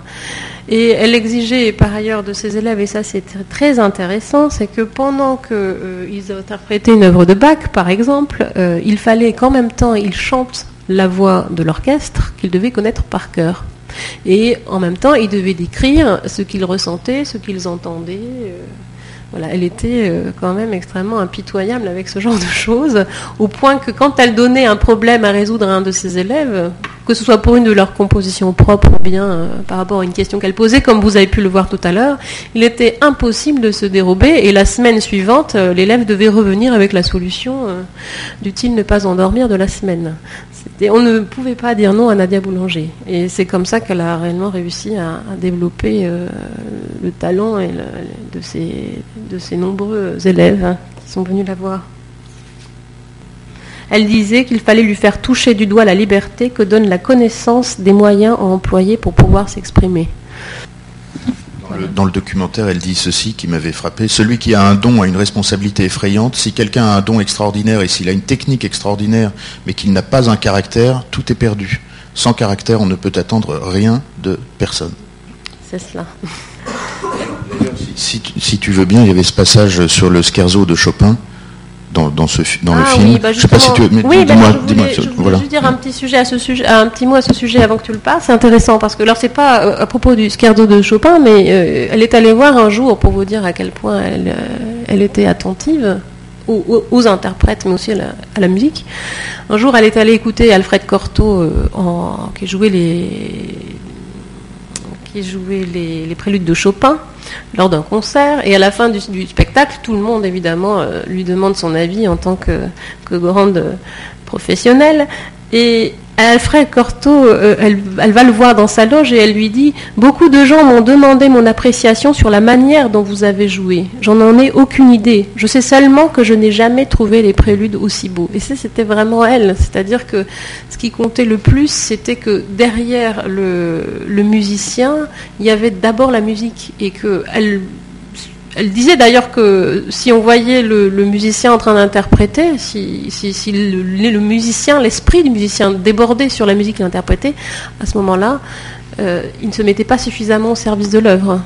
Et elle exigeait par ailleurs de ses élèves, et ça c'est très intéressant, c'est que pendant qu'ils euh, interprétaient une œuvre de Bach, par exemple, euh, il fallait qu'en même temps ils chantent la voix de l'orchestre qu'ils devaient connaître par cœur. Et en même temps, ils devaient décrire ce qu'ils ressentaient, ce qu'ils entendaient. Euh, elle était euh, quand même extrêmement impitoyable avec ce genre de choses, au point que quand elle donnait un problème à résoudre à un de ses élèves, que ce soit pour une de leurs compositions propres ou bien euh, par rapport à une question qu'elle posait, comme vous avez pu le voir tout à l'heure, il était impossible de se dérober et la semaine suivante, l'élève devait revenir avec la solution du-t-il ne pas endormir de la semaine on ne pouvait pas dire non à Nadia Boulanger. Et c'est comme ça qu'elle a réellement réussi à, développer euh, le talent de, ses, nombreux élèves hein, qui sont venus la voir. Elle disait qu'il fallait lui faire toucher du doigt la liberté que donne la connaissance des moyens à employer pour pouvoir s'exprimer dans le documentaire, elle dit ceci qui m'avait frappé. Celui qui a un don a une responsabilité effrayante. Si quelqu'un a un don extraordinaire et s'il a une technique extraordinaire, mais qu'il n'a pas un caractère, tout est perdu. Sans caractère, on ne peut attendre rien de personne. C'est cela. Si, si, tu veux bien, il y avait ce passage sur le scherzo de Chopin dans, ce, dans le ah film. Bah je sais pas si tu veux. Oui, bah dis-moi. Dis je voulais juste dire un petit sujet à ce sujet, un petit mot à ce sujet avant que tu le passes. C'est intéressant parce que alors c'est pas euh, à propos du scherzo de Chopin, mais euh, elle est allée voir un jour pour vous dire à quel point elle, euh, elle était attentive. Aux, interprètes, mais aussi à la, musique. Un jour, elle est allée écouter Alfred Cortot, en, qui jouait les, qui jouait les, préludes de Chopin lors d'un concert. Et à la fin du, spectacle, tout le monde, évidemment, euh, lui demande son avis en tant que grande professionnelle. Et Alfred Cortot, euh, elle, va le voir dans sa loge et elle lui dit Beaucoup de gens m'ont demandé mon appréciation sur la manière dont vous avez joué. J'en en ai aucune idée. Je sais seulement que je n'ai jamais trouvé les préludes aussi beaux. Et ça, c'était vraiment elle. C'est-à-dire que ce qui comptait le plus, c'était que derrière le, musicien, il y avait d'abord la musique et qu'elle elle disait d'ailleurs que si on voyait le, musicien en train d'interpréter, si, le, musicien, l'esprit du musicien débordait sur la musique qu'il interprétait, à ce moment-là, euh, il ne se mettait pas suffisamment au service de l'œuvre.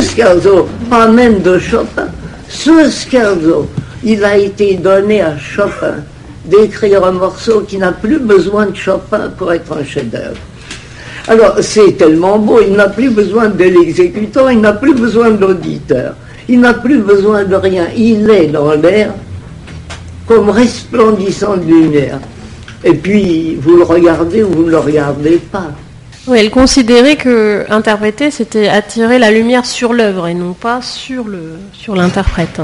Scherzo, pas même de Chopin. Ce scherzo, il a été donné à Chopin d'écrire un morceau qui n'a plus besoin de Chopin pour être un chef-d'œuvre. Alors, c'est tellement beau, il n'a plus besoin de l'exécutant, il n'a plus besoin de l'auditeur, il n'a plus besoin de rien. Il est dans l'air comme resplendissant de lumière. Et puis, vous le regardez ou vous ne le regardez pas. Oui, elle considérait que interpréter, c'était attirer la lumière sur l'œuvre et non pas sur l'interprète.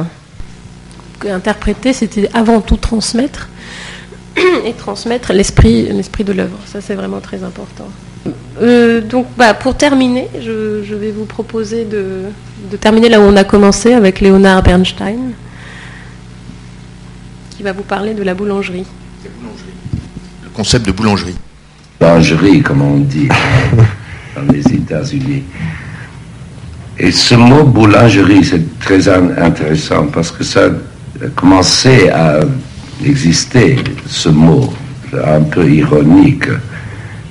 Interpréter, c'était avant tout transmettre et transmettre l'esprit de l'œuvre. Ça, c'est vraiment très important. Euh, donc, bah, pour terminer, je, vais vous proposer de, terminer là où on a commencé avec Léonard Bernstein, qui va vous parler de la boulangerie. Le concept de boulangerie. Boulangerie, comme on dit dans les États-Unis. Et ce mot boulangerie, c'est très intéressant parce que ça a commencé à exister, ce mot, un peu ironique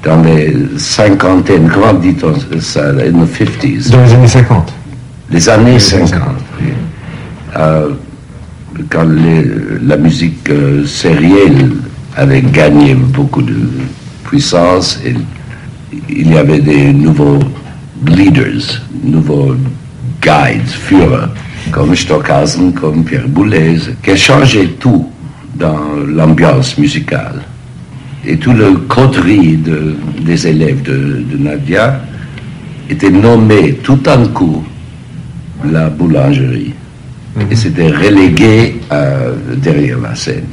dans les cinquantaines, comment dit-on ça, in the 50s Dans les années 50. Les années 50, oui. Euh, quand la musique euh, sérielle avait gagné beaucoup de puissance, et, il y avait des nouveaux leaders, nouveaux guides, Führer, comme Stockhausen, comme Pierre Boulez, qui changé tout dans l'ambiance musicale et tout le coterie des élèves de, Nadia était nommé tout en coup la boulangerie. et c'était relégué euh, derrière la scène.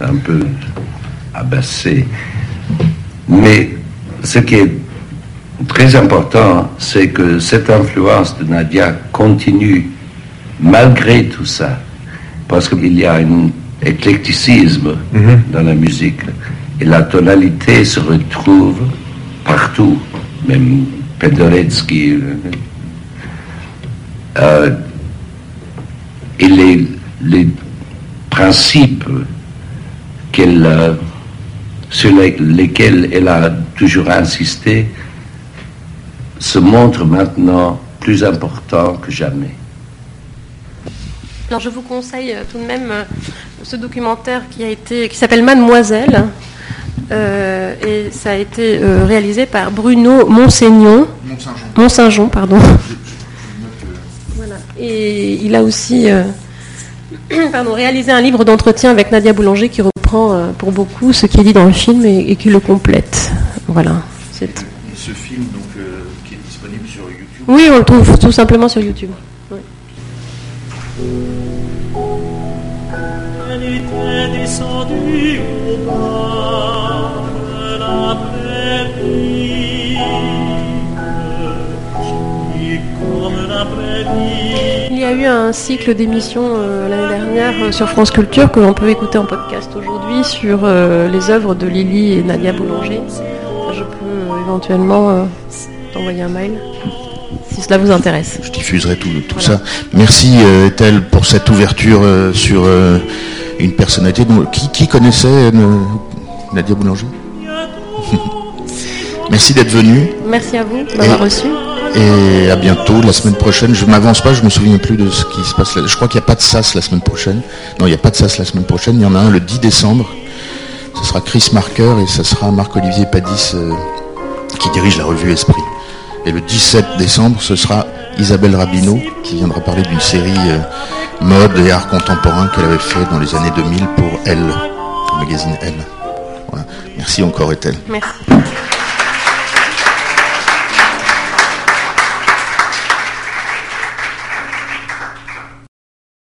Un peu abassé. Mais ce qui est très important, c'est que cette influence de Nadia continue malgré tout ça. Parce qu'il y a un éclecticisme dans la musique. Et la tonalité se retrouve partout. Même Penderecki. euh, euh, et les, les principes qu'elle, euh, sur les- lesquels elle a toujours insisté se montrent maintenant plus importants que jamais. Alors je vous conseille euh, tout de même ce documentaire qui a été qui s'appelle Mademoiselle euh, et ça a été euh, réalisé par Bruno Monseignon Mont-Saint-Jean pardon. Voilà. Et il a aussi euh, pardon, réalisé un livre d'entretien avec Nadia Boulanger qui reprend euh, pour beaucoup ce qui est dit dans le film et, et qui le complète. Voilà. C'est- Ce film donc, qui est disponible sur YouTube. Oui, on le trouve tout simplement sur YouTube. Oui. Elle était descendue au bord de la prairie, qui, comme la prairie, Il y a eu un cycle d'émissions euh, l'année dernière euh, sur France Culture que l'on peut écouter en podcast aujourd'hui sur euh, les œuvres de Lily et Nadia Boulanger. Je peux euh, éventuellement euh, t'envoyer un mail si cela vous intéresse. Je diffuserai tout, tout ça. Merci euh, Ethel pour cette ouverture euh, sur euh, une personnalité. dont- qui, qui connaissait euh, Nadia Boulanger Merci d'être venu Merci à vous de m'avoir Et- reçu. et à bientôt la semaine prochaine. Je m'avance pas, je me souviens plus de ce qui se passe. là. Je crois qu'il n'y a pas de SAS la semaine prochaine. Non, il n'y a pas de SAS la semaine prochaine. Il y en a un le 10 décembre. Ce sera Chris Marker et ce sera Marc-Olivier Padis euh, qui dirige la revue Esprit. Et le 17 décembre, ce sera Isabelle Rabineau qui viendra parler d'une série euh, mode et art contemporain qu'elle avait fait dans les années 2000 pour Elle, le magazine Elle. Merci encore Ethel. Merci.